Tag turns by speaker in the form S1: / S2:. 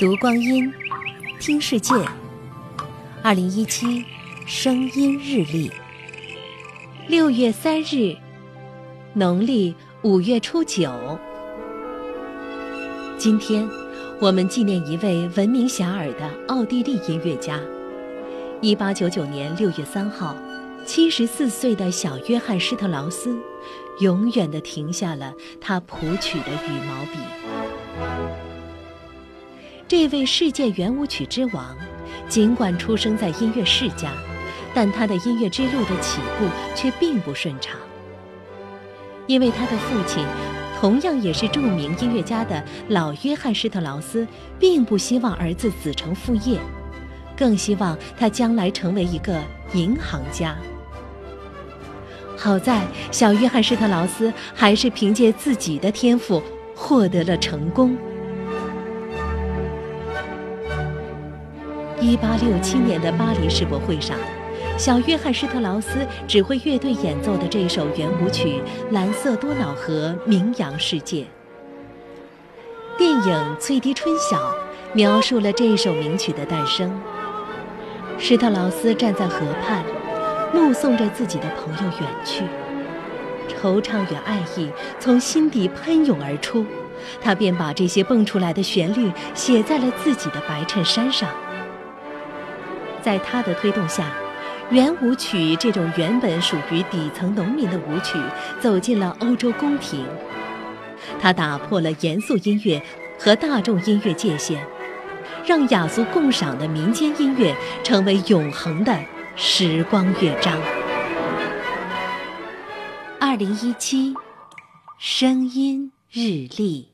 S1: 读光阴，听世界。二零一七声音日历，六月三日，农历五月初九。今天，我们纪念一位闻名遐迩的奥地利音乐家。一八九九年六月三号，七十四岁的小约翰施特劳斯，永远地停下了他谱曲的羽毛笔。这位世界圆舞曲之王，尽管出生在音乐世家，但他的音乐之路的起步却并不顺畅。因为他的父亲，同样也是著名音乐家的老约翰施特劳斯，并不希望儿子子承父业，更希望他将来成为一个银行家。好在小约翰施特劳斯还是凭借自己的天赋获得了成功。一八六七年的巴黎世博会上，小约翰施特劳斯指挥乐队演奏的这首圆舞曲《蓝色多瑙河》名扬世界。电影《翠笛春晓》描述了这首名曲的诞生。施特劳斯站在河畔，目送着自己的朋友远去，惆怅与爱意从心底喷涌而出，他便把这些蹦出来的旋律写在了自己的白衬衫上。在他的推动下，圆舞曲这种原本属于底层农民的舞曲走进了欧洲宫廷。它打破了严肃音乐和大众音乐界限，让雅俗共赏的民间音乐成为永恒的时光乐章。二零一七，声音日历。